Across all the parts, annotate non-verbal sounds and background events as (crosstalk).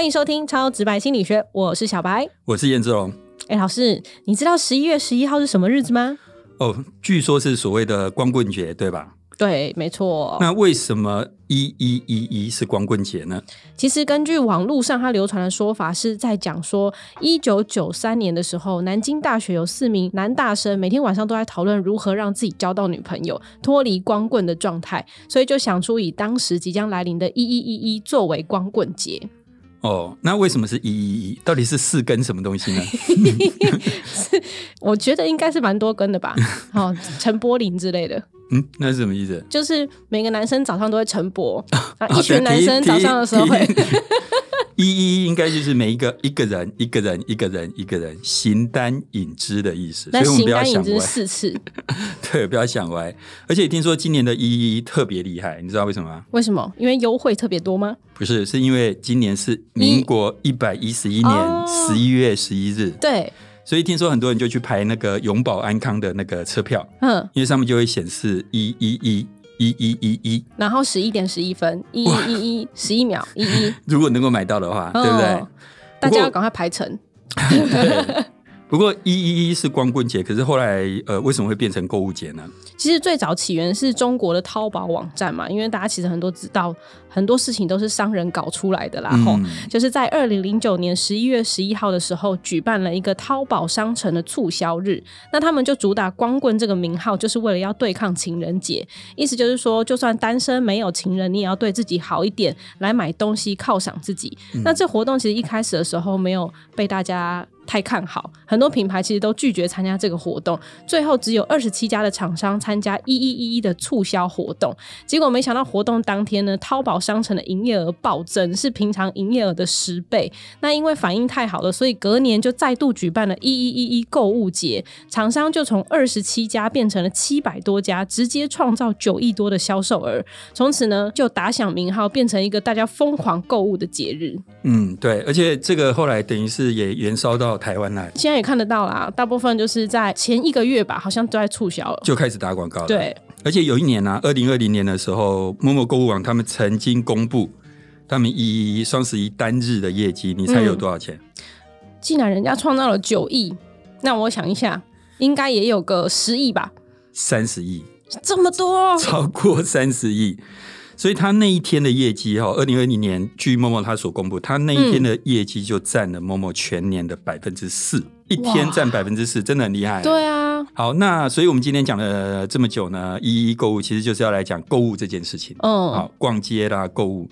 欢迎收听超直白心理学，我是小白。我是燕志龙。哎，老师，你知道十一月十一号是什么日子吗？哦，据说是所谓的光棍节，对吧？对，没错。那为什么一一一一是光棍节呢？其实根据网络上它流传的说法，是在讲说，一九九三年的时候，南京大学有四名男大生，每天晚上都在讨论如何让自己交到女朋友，脱离光棍的状态，所以就想出以当时即将来临的一一一一作为光棍节。哦，那为什么是一一一？到底是四根什么东西呢？(laughs) 是我觉得应该是蛮多根的吧，(laughs) 哦，陈柏霖之类的。嗯，那是什么意思？就是每个男生早上都会晨勃，(laughs) 一群男生早上的时候会。一一应该就是每一个一个人一个人一个人一个人形单影只的意思。所以我们不要想歪四次。(laughs) 对，不要想歪。而且听说今年的一一特别厉害，你知道为什么吗？为什么？因为优惠特别多吗？不是，是因为今年是民国一百一十一年十一月十一日。对。所以听说很多人就去排那个永保安康的那个车票，嗯，因为上面就会显示一一一一一一一，然后十一点十一分一一一一十一秒一一，(laughs) 如果能够买到的话，对不对？大家要赶快排成。(laughs) 不过一一一是光棍节，可是后来呃为什么会变成购物节呢？其实最早起源是中国的淘宝网站嘛，因为大家其实很多知道很多事情都是商人搞出来的啦。吼，就是在二零零九年十一月十一号的时候，举办了一个淘宝商城的促销日。那他们就主打光棍这个名号，就是为了要对抗情人节。意思就是说，就算单身没有情人，你也要对自己好一点，来买东西犒赏自己。那这活动其实一开始的时候没有被大家。太看好，很多品牌其实都拒绝参加这个活动，最后只有二十七家的厂商参加一一一一的促销活动。结果没想到活动当天呢，淘宝商城的营业额暴增，是平常营业额的十倍。那因为反应太好了，所以隔年就再度举办了一一一一购物节，厂商就从二十七家变成了七百多家，直接创造九亿多的销售额。从此呢，就打响名号，变成一个大家疯狂购物的节日。嗯，对，而且这个后来等于是也延烧到。台湾来，现在也看得到啦。大部分就是在前一个月吧，好像都在促销了，就开始打广告了。对，而且有一年呢，二零二零年的时候，某某购物网他们曾经公布他们一双十一单日的业绩，你猜有多少钱？既然人家创造了九亿，那我想一下，应该也有个十亿吧？三十亿，这么多，超过三十亿。所以他那一天的业绩哈，二零二零年据某某他所公布，他那一天的业绩就占了某某全年的百分之四，一天占百分之四，真的很厉害。对啊。好，那所以我们今天讲了这么久呢，一一购物其实就是要来讲购物这件事情。嗯。好，逛街啦，购物。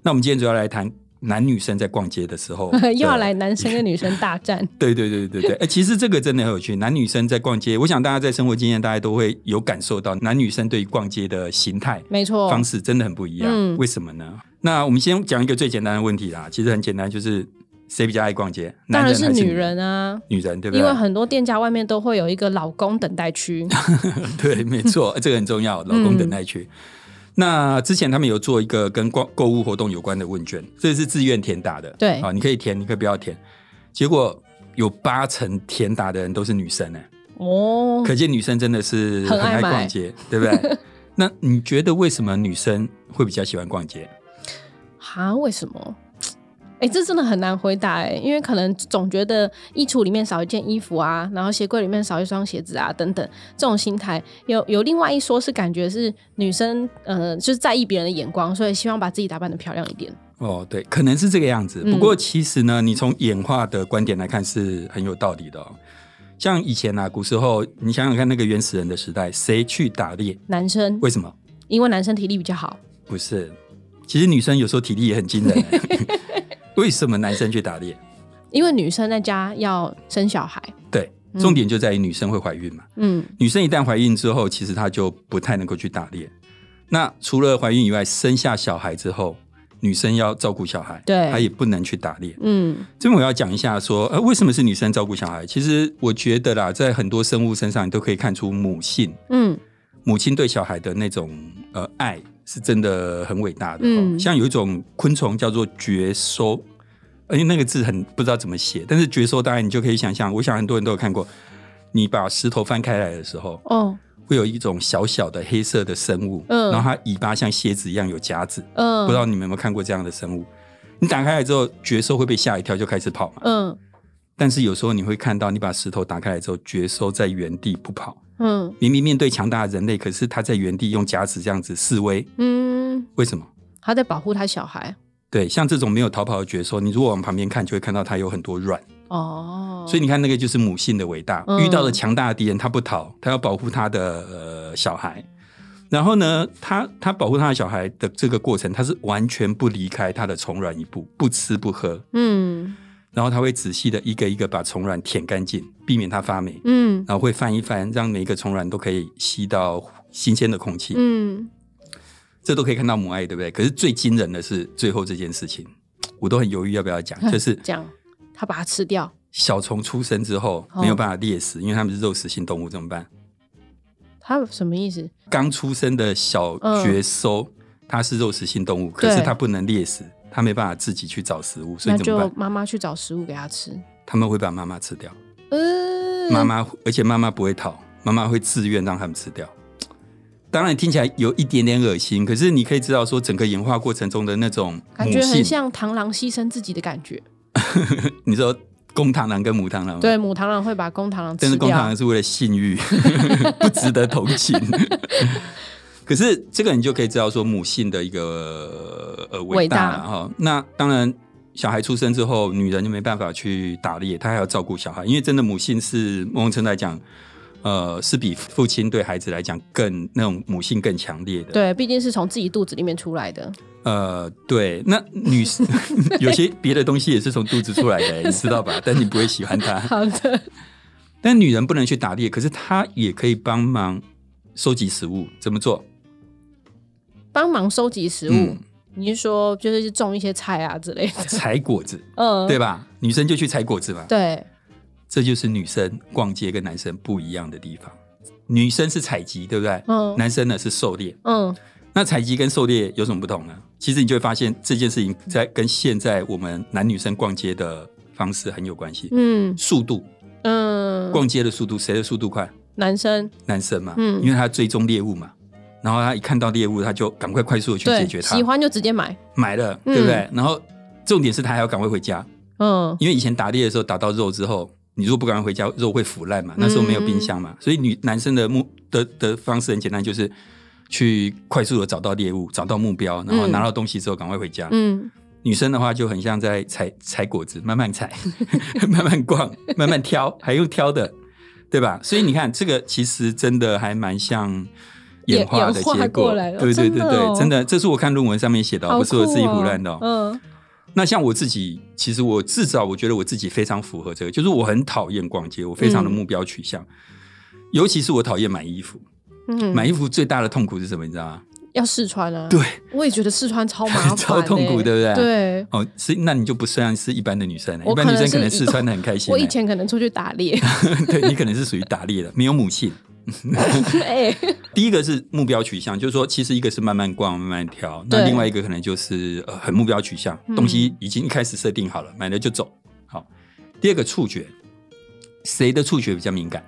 那我们今天主要来谈。男女生在逛街的时候，(laughs) 又要来男生跟女生大战。(laughs) 对对对对对，哎，其实这个真的很有趣。男女生在逛街，我想大家在生活经验，大家都会有感受到，男女生对于逛街的形态，没错，方式真的很不一样。为什么呢？那我们先讲一个最简单的问题啦。其实很简单，就是谁比较爱逛街？当然是女人啊，女人对不对？因为很多店家外面都会有一个老公等待区。(laughs) 对，没错，这个很重要，老公等待区。那之前他们有做一个跟逛购物活动有关的问卷，这是自愿填答的。对啊，你可以填，你可以不要填。结果有八成填答的人都是女生呢。哦，可见女生真的是很爱逛街，对不对？(laughs) 那你觉得为什么女生会比较喜欢逛街？哈？为什么？哎，这真的很难回答哎，因为可能总觉得衣橱里面少一件衣服啊，然后鞋柜里面少一双鞋子啊，等等，这种心态有有另外一说是感觉是女生呃就是在意别人的眼光，所以希望把自己打扮的漂亮一点。哦，对，可能是这个样子。不过其实呢，你从演化的观点来看是很有道理的。像以前啊，古时候你想想看，那个原始人的时代，谁去打猎？男生。为什么？因为男生体力比较好。不是，其实女生有时候体力也很惊人。(laughs) 为什么男生去打猎？因为女生在家要生小孩。对，重点就在于女生会怀孕嘛。嗯，女生一旦怀孕之后，其实她就不太能够去打猎。那除了怀孕以外，生下小孩之后，女生要照顾小孩，对，她也不能去打猎。嗯，这边我要讲一下，说呃，为什么是女生照顾小孩？其实我觉得啦，在很多生物身上，你都可以看出母性。嗯，母亲对小孩的那种呃爱。是真的很伟大的，嗯像有一种昆虫叫做绝收，而且那个字很不知道怎么写，但是绝收当然你就可以想象，我想很多人都有看过，你把石头翻开来的时候，哦，会有一种小小的黑色的生物，嗯，然后它尾巴像蝎子一样有夹子，嗯，不知道你们有没有看过这样的生物？你打开来之后，觉收会被吓一跳，就开始跑嘛。嗯。但是有时候你会看到，你把石头打开来之后，绝收在原地不跑。嗯。明明面对强大的人类，可是他在原地用夹子这样子示威。嗯。为什么？他在保护他小孩。对，像这种没有逃跑的觉收，你如果往旁边看，就会看到它有很多卵。哦。所以你看，那个就是母性的伟大。遇到了强大的敌人，他不逃，他要保护他的呃小孩。然后呢，他他保护他的小孩的这个过程，他是完全不离开他的虫卵一步，不吃不喝。嗯。然后它会仔细的一个一个把虫卵舔干净，避免它发霉。嗯。然后会翻一翻，让每一个虫卵都可以吸到新鲜的空气。嗯。这都可以看到母爱，对不对？可是最惊人的是最后这件事情，我都很犹豫要不要讲，就是讲它把它吃掉。小虫出生之后没有办法猎食，因为它们是肉食性动物，怎么办？它什么意思？刚出生的小绝收，它是肉食性动物，可是它不能猎食，它没办法自己去找食物，所以怎么办？妈妈去找食物给他吃。他们会把妈妈吃掉。嗯，妈妈，而且妈妈不会逃，妈妈会自愿让他们吃掉。当然听起来有一点点恶心，可是你可以知道说，整个演化过程中的那种感觉很像螳螂牺牲自己的感觉。(laughs) 你说。公螳螂跟母螳螂，对母螳螂会把公螳螂，但是公螳螂是为了性欲，(laughs) 不值得同情。(laughs) 可是这个你就可以知道说母性的一个呃伟大了哈。那当然，小孩出生之后，女人就没办法去打猎，她还要照顾小孩，因为真的母性是某种程度来讲。呃，是比父亲对孩子来讲更那种母性更强烈的。对，毕竟是从自己肚子里面出来的。呃，对，那女士 (laughs) 有些别的东西也是从肚子出来的，(laughs) 你知道吧？但你不会喜欢它。(laughs) 好的。但女人不能去打猎，可是她也可以帮忙收集食物。怎么做？帮忙收集食物？你是说就是种一些菜啊之类的？(laughs) 采果子，嗯，对吧？女生就去采果子嘛。对。这就是女生逛街跟男生不一样的地方。女生是采集，对不对？嗯。男生呢是狩猎。嗯。那采集跟狩猎有什么不同呢？其实你就会发现这件事情在跟现在我们男女生逛街的方式很有关系。嗯。速度。嗯。逛街的速度，谁的速度快？男生。男生嘛。嗯。因为他追踪猎物嘛，然后他一看到猎物，他就赶快快速的去解决它。喜欢就直接买。买了，对不对？然后重点是他还要赶快回家。嗯。因为以前打猎的时候打到肉之后。你如果不赶快回家，肉会腐烂嘛？那时候没有冰箱嘛，所以女男生的目的的方式很简单，就是去快速的找到猎物，找到目标，然后拿到东西之后赶快回家。嗯，女生的话就很像在采采果子，慢慢采，(laughs) 慢慢逛，(laughs) 慢慢挑，还用挑的，对吧？所以你看，这个其实真的还蛮像演化的结果。对对对对，真的，这是我看论文上面写的，不是我自己胡乱的。嗯。那像我自己，其实我至少我觉得我自己非常符合这个，就是我很讨厌逛街，我非常的目标取向，尤其是我讨厌买衣服。嗯，买衣服最大的痛苦是什么？你知道吗？要试穿啊。对，我也觉得试穿超麻烦，(laughs) 超痛苦，对不对？对。哦，是那你就不算是一般的女生了。一般女生可能试穿的很开心。我以前可能出去打猎。(laughs) 对你可能是属于打猎的，没有母性。(laughs) 第一个是目标取向，就是说，其实一个是慢慢逛、慢慢挑，那另外一个可能就是呃很目标取向，东西已经一开始设定好了，买了就走。好，第二个触觉，谁的触觉比较敏感？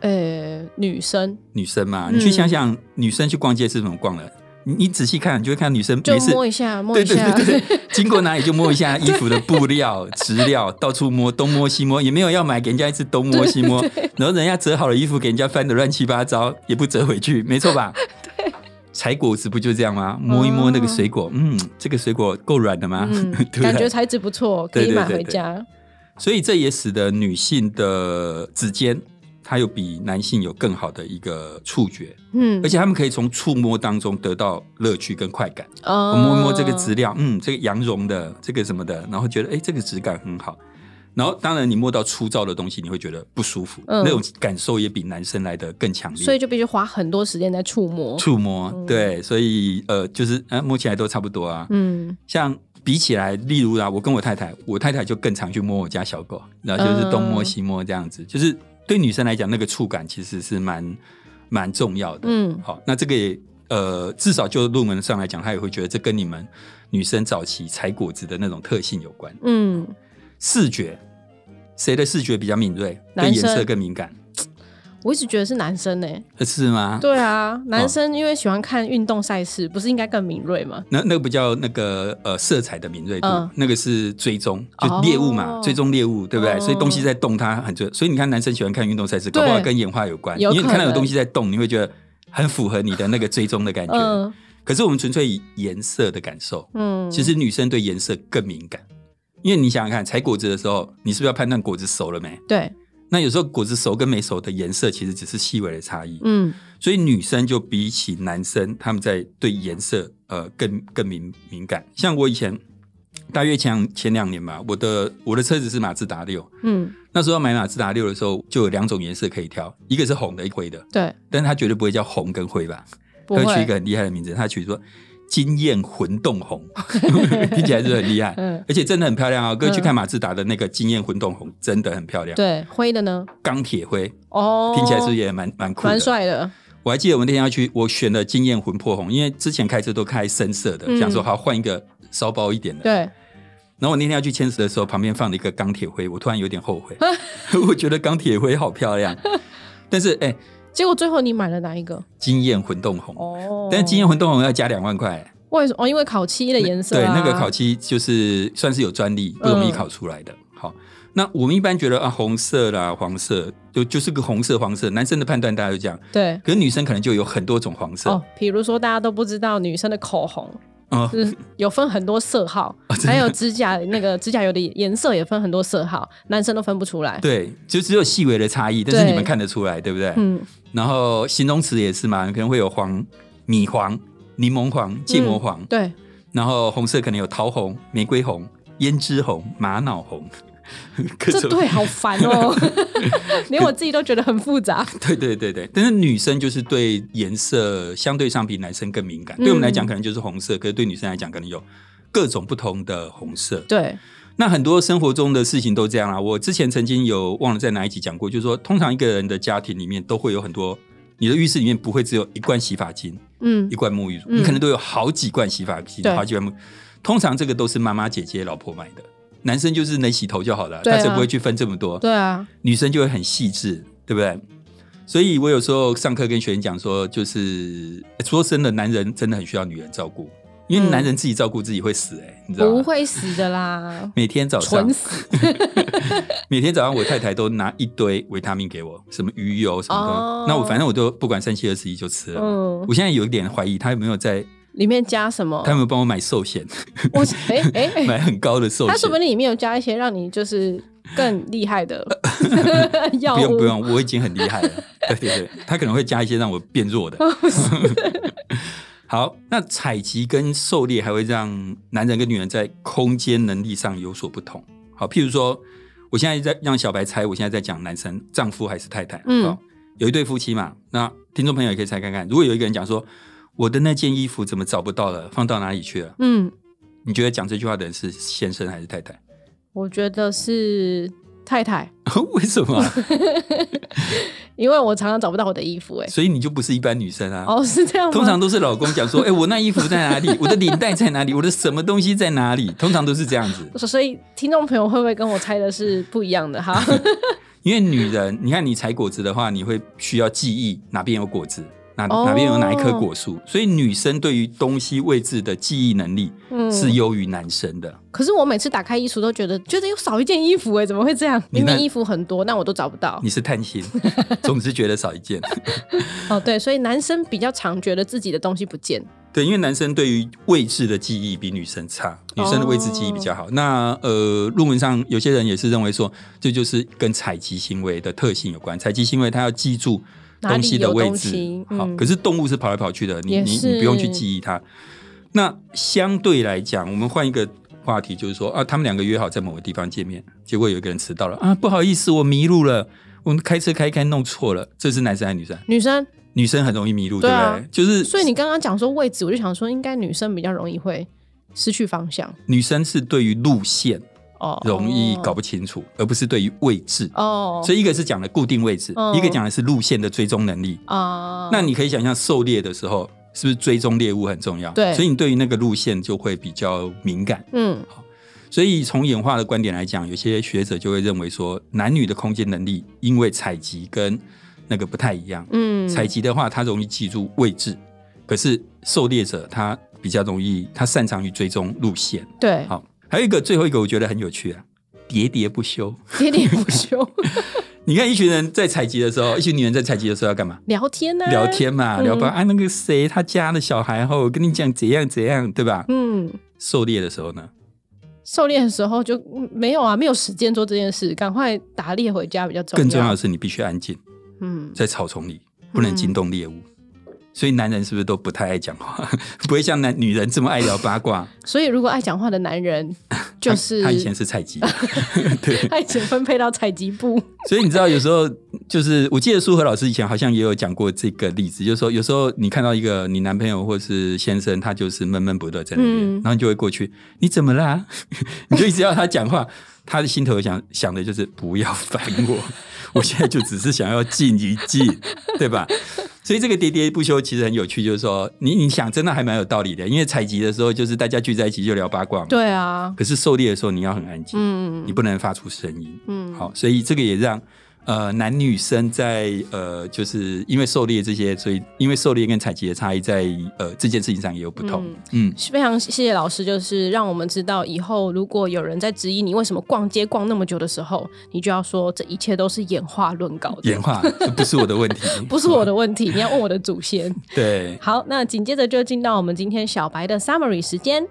呃，女生，女生嘛，你去想想，女生去逛街是怎么逛的？你你仔细看，你就会看到女生就摸一下，摸一下，对对 (laughs) 对，经过哪里就摸一下衣服的布料、(laughs) 质料，到处摸，东摸西摸，也没有要买，给人家一次东摸西摸，(laughs) 然后人家折好了衣服，给人家翻的乱七八糟，也不折回去，没错吧？对，采果子不就这样吗？摸一摸那个水果，嗯，这个水果够软的吗？感觉材质不错，可以买回家。所以这也使得女性的指尖。它有比男性有更好的一个触觉，嗯，而且他们可以从触摸当中得到乐趣跟快感。哦，摸一摸这个质量，嗯，这个羊绒的，这个什么的，然后觉得哎，这个质感很好。然后当然你摸到粗糙的东西，你会觉得不舒服，那种感受也比男生来的更强烈。所以就必须花很多时间在触摸。触摸，对，所以呃，就是呃，摸起来都差不多啊。嗯，像比起来，例如啊，我跟我太太，我太太就更常去摸我家小狗，然后就是东摸西摸这样子，就是。对女生来讲，那个触感其实是蛮蛮重要的。嗯，好，那这个也呃，至少就论文上来讲，他也会觉得这跟你们女生早期采果子的那种特性有关。嗯，视觉，谁的视觉比较敏锐？对颜色更敏感？我一直觉得是男生呢，是吗？对啊，男生因为喜欢看运动赛事，不是应该更敏锐吗？那那个不叫那个呃色彩的敏锐度，那个是追踪，就猎物嘛，追踪猎物，对不对？所以东西在动，它很准。所以你看，男生喜欢看运动赛事，搞不好跟演化有关，因为你看到有东西在动，你会觉得很符合你的那个追踪的感觉。可是我们纯粹以颜色的感受，嗯，其实女生对颜色更敏感，因为你想想看，采果子的时候，你是不是要判断果子熟了没？对。那有时候果子熟跟没熟的颜色其实只是细微的差异，嗯，所以女生就比起男生，他们在对颜色呃更更敏敏感。像我以前大约前前两年吧，我的我的车子是马自达六，嗯，那时候买马自达六的时候就有两种颜色可以挑，一个是红的，一灰的，对，但是它绝对不会叫红跟灰吧？会取一个很厉害的名字，它取说。惊艳混动红，(laughs) 听起来是很厉害，嗯而且真的很漂亮啊！各位去看马自达的那个惊艳混动红，真的很漂亮。对，灰的呢？钢铁灰哦，听起来是不是也蛮蛮酷的、蛮帅的？我还记得我们那天要去，我选了惊艳魂魄红，因为之前开车都开深色的，想说好换一个骚包一点的。对。然后我那天要去签字的时候，旁边放了一个钢铁灰，我突然有点后悔，(laughs) (laughs) 我觉得钢铁灰好漂亮，但是哎。结果最后你买了哪一个？惊艳混动红哦，但是惊艳混动红要加两万块。为什么？哦，因为烤漆的颜色。对，那个烤漆就是算是有专利，不容易烤出来的。好，那我们一般觉得啊，红色啦、黄色，就就是个红色、黄色。男生的判断大家都这样。对。可是女生可能就有很多种黄色。哦，比如说大家都不知道女生的口红。是有分很多色号，(laughs) 还有指甲那个指甲油的颜色也分很多色号，男生都分不出来。对，就只有细微的差异，但是你们看得出来，对不对？嗯。然后形容词也是嘛，可能会有黄、米黄、柠檬黄、芥末黄。对。然后红色可能有桃红、玫瑰红、胭脂红、玛瑙红。这对好烦哦，(laughs) 连我自己都觉得很复杂。对对对对，但是女生就是对颜色相对上比男生更敏感。对我们来讲可能就是红色，可是对女生来讲可能有各种不同的红色。对，那很多生活中的事情都这样啊。我之前曾经有忘了在哪一集讲过，就是说通常一个人的家庭里面都会有很多，你的浴室里面不会只有一罐洗发精，嗯，一罐沐浴乳，你可能都有好几罐洗发精，好几罐沐。通常这个都是妈妈、姐姐、老婆买的。男生就是能洗头就好了，他是不会去分这么多。对啊，女生就会很细致，对不对？所以我有时候上课跟学员讲说，就是说真的，男人真的很需要女人照顾，因为男人自己照顾自己会死，哎，你知道吗？不会死的啦，(laughs) 每天早上，(laughs) 每天早上我太太都拿一堆维他命给我，什么鱼油什么的，那我反正我都不管三七二十一就吃了。我现在有一点怀疑他有没有在。里面加什么？他有没有帮我买寿险？我哎哎，(laughs) 买很高的寿险。他说不定里面有加一些让你就是更厉害的药物。不用不用，我已经很厉害了。对对对，他可能会加一些让我变弱的。好，那采集跟狩猎还会让男人跟女人在空间能力上有所不同。好，譬如说，我现在在让小白猜，我现在在讲男生丈夫还是太太？嗯，有一对夫妻嘛，那听众朋友也可以猜看看，如果有一个人讲说。我的那件衣服怎么找不到了？放到哪里去了？嗯，你觉得讲这句话的人是先生还是太太？我觉得是太太。(laughs) 为什么？(laughs) 因为我常常找不到我的衣服，哎，所以你就不是一般女生啊。哦，是这样吗？通常都是老公讲说，(laughs) 哎，我那衣服在哪里？我的领带在哪里？我的什么东西在哪里？通常都是这样子。所以听众朋友会不会跟我猜的是不一样的哈？因为女人，你看你采果子的话，你会需要记忆哪边有果子。哪哪边有哪一棵果树？所以女生对于东西位置的记忆能力是优于男生的。可是我每次打开衣橱都觉得觉得有少一件衣服哎，怎么会这样？明明衣服很多，但我都找不到。你是贪心，(laughs) 总是觉得少一件。(laughs) 哦，对，所以男生比较常觉得自己的东西不见。对，因为男生对于位置的记忆比女生差，女生的位置记忆比较好。那呃，论文上有些人也是认为说，这就是跟采集行为的特性有关。采集行为他要记住。东西的位置好，可是动物是跑来跑去的，你你你不用去记忆它。那相对来讲，我们换一个话题，就是说啊，他们两个约好在某个地方见面，结果有一个人迟到了啊，不好意思，我迷路了，我们开车开开弄错了。这是男生还是女生？女生，女生很容易迷路，对不对？就是所以你刚刚讲说位置，我就想说，应该女生比较容易会失去方向。女生是对于路线。容易搞不清楚，而不是对于位置哦。所以一个是讲的固定位置，一个讲的是路线的追踪能力啊。那你可以想象狩猎的时候，是不是追踪猎物很重要？对，所以你对于那个路线就会比较敏感。嗯，好。所以从演化的观点来讲，有些学者就会认为说，男女的空间能力因为采集跟那个不太一样。嗯，采集的话，它容易记住位置，可是狩猎者他比较容易，他擅长于追踪路线。对，好，还有一个最后一个，我觉得很有趣啊，喋喋不休，喋喋不休。(laughs) 你看，一群人在采集的时候，一群女人在采集的时候要干嘛？聊天呢？聊天嘛，聊吧。啊，那个谁，他家的小孩后，我跟你讲怎样怎样，对吧？嗯。狩猎的时候呢？狩猎的时候就没有啊，没有时间做这件事，赶快打猎回家比较重要。更重要的是，你必须安静。嗯，在草丛里不能惊动猎物。所以男人是不是都不太爱讲话？(laughs) 不会像男女人这么爱聊八卦。(laughs) 所以如果爱讲话的男人，就是他以前是采集，(laughs) 对，他以前分配到采集部。所以你知道，有时候就是我记得苏和老师以前好像也有讲过这个例子，就是说有时候你看到一个你男朋友或是先生，他就是闷闷不乐在那边，然后你就会过去，你怎么啦？(laughs) 你就一直要他讲话，他的心头想想的就是不要烦我，(laughs) 我现在就只是想要静一静，对吧？(laughs) 所以这个喋喋不休其实很有趣，就是说你你想真的还蛮有道理的，因为采集的时候就是大家聚在一起就聊八卦嘛，对啊。可是狩猎的时候你要很安静，嗯，你不能发出声音，嗯，好，所以这个也让。呃，男女生在呃，就是因为狩猎这些，所以因为狩猎跟采集的差异，在呃这件事情上也有不同。嗯，非常谢谢老师，就是让我们知道以后如果有人在质疑你为什么逛街逛那么久的时候，你就要说这一切都是演化论搞的。演化 (laughs) 不是我的问题，(laughs) 不是我的问题，你要问我的祖先。对，好，那紧接着就进到我们今天小白的 summary 时间。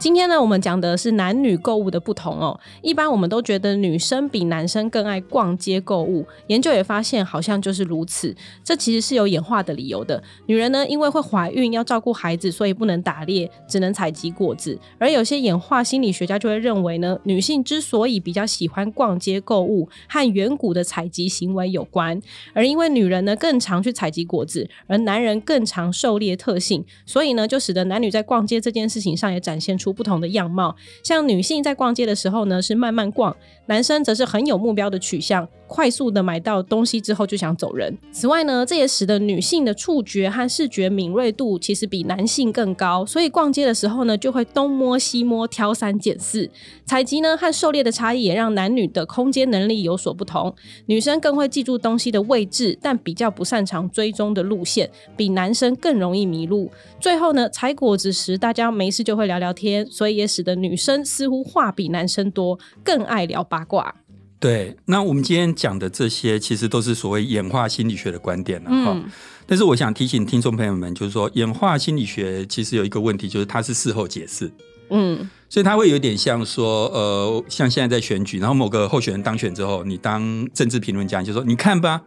今天呢，我们讲的是男女购物的不同哦。一般我们都觉得女生比男生更爱逛街购物，研究也发现好像就是如此。这其实是有演化的理由的。女人呢，因为会怀孕要照顾孩子，所以不能打猎，只能采集果子。而有些演化心理学家就会认为呢，女性之所以比较喜欢逛街购物，和远古的采集行为有关。而因为女人呢更常去采集果子，而男人更常狩猎特性，所以呢就使得男女在逛街这件事情上也展现出。不同的样貌，像女性在逛街的时候呢，是慢慢逛；男生则是很有目标的取向，快速的买到东西之后就想走人。此外呢，这也使得女性的触觉和视觉敏锐度其实比男性更高，所以逛街的时候呢，就会东摸西摸，挑三拣四。采集呢和狩猎的差异也让男女的空间能力有所不同。女生更会记住东西的位置，但比较不擅长追踪的路线，比男生更容易迷路。最后呢，采果子时大家没事就会聊聊天。所以也使得女生似乎话比男生多，更爱聊八卦。对，那我们今天讲的这些，其实都是所谓演化心理学的观点了哈。但是我想提醒听众朋友们，就是说演化心理学其实有一个问题，就是它是事后解释。嗯，所以它会有点像说，呃，像现在在选举，然后某个候选人当选之后，你当政治评论家，就说你看吧，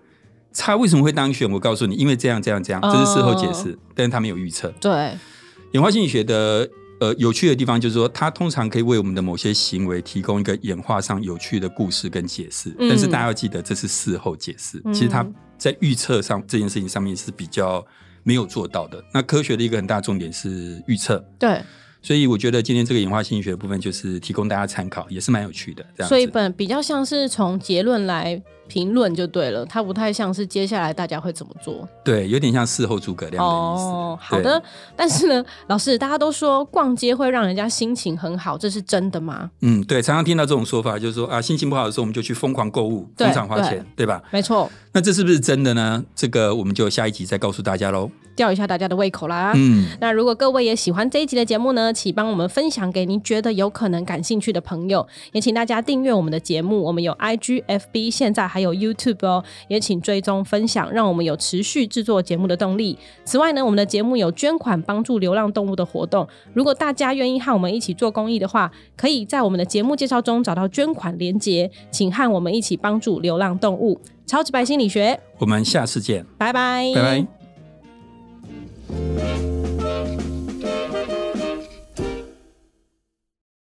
他为什么会当选？我告诉你，因为这样这样这样，这是事后解释，但是他没有预测。对，演化心理学的。呃，有趣的地方就是说，它通常可以为我们的某些行为提供一个演化上有趣的故事跟解释。但是大家要记得，这是事后解释。其实它在预测上这件事情上面是比较没有做到的。那科学的一个很大重点是预测。对。所以我觉得今天这个演化心理学的部分，就是提供大家参考，也是蛮有趣的。这样。所以本比较像是从结论来。评论就对了，它不太像是接下来大家会怎么做。对，有点像事后诸葛亮的意思。哦，好的。但是呢，老师，大家都说逛街会让人家心情很好，这是真的吗？嗯，对，常常听到这种说法，就是说啊，心情不好的时候，我们就去疯狂购物，疯狂花钱，对吧？没错。那这是不是真的呢？这个我们就下一集再告诉大家喽。吊一下大家的胃口啦。嗯。那如果各位也喜欢这一集的节目呢，请帮我们分享给您觉得有可能感兴趣的朋友，也请大家订阅我们的节目。我们有 IG、FB，现在还有 YouTube 哦。也请追踪分享，让我们有持续制作节目的动力。此外呢，我们的节目有捐款帮助流浪动物的活动。如果大家愿意和我们一起做公益的话，可以在我们的节目介绍中找到捐款连结，请和我们一起帮助流浪动物。超级白心理学，我们下次见，拜拜，拜拜。Música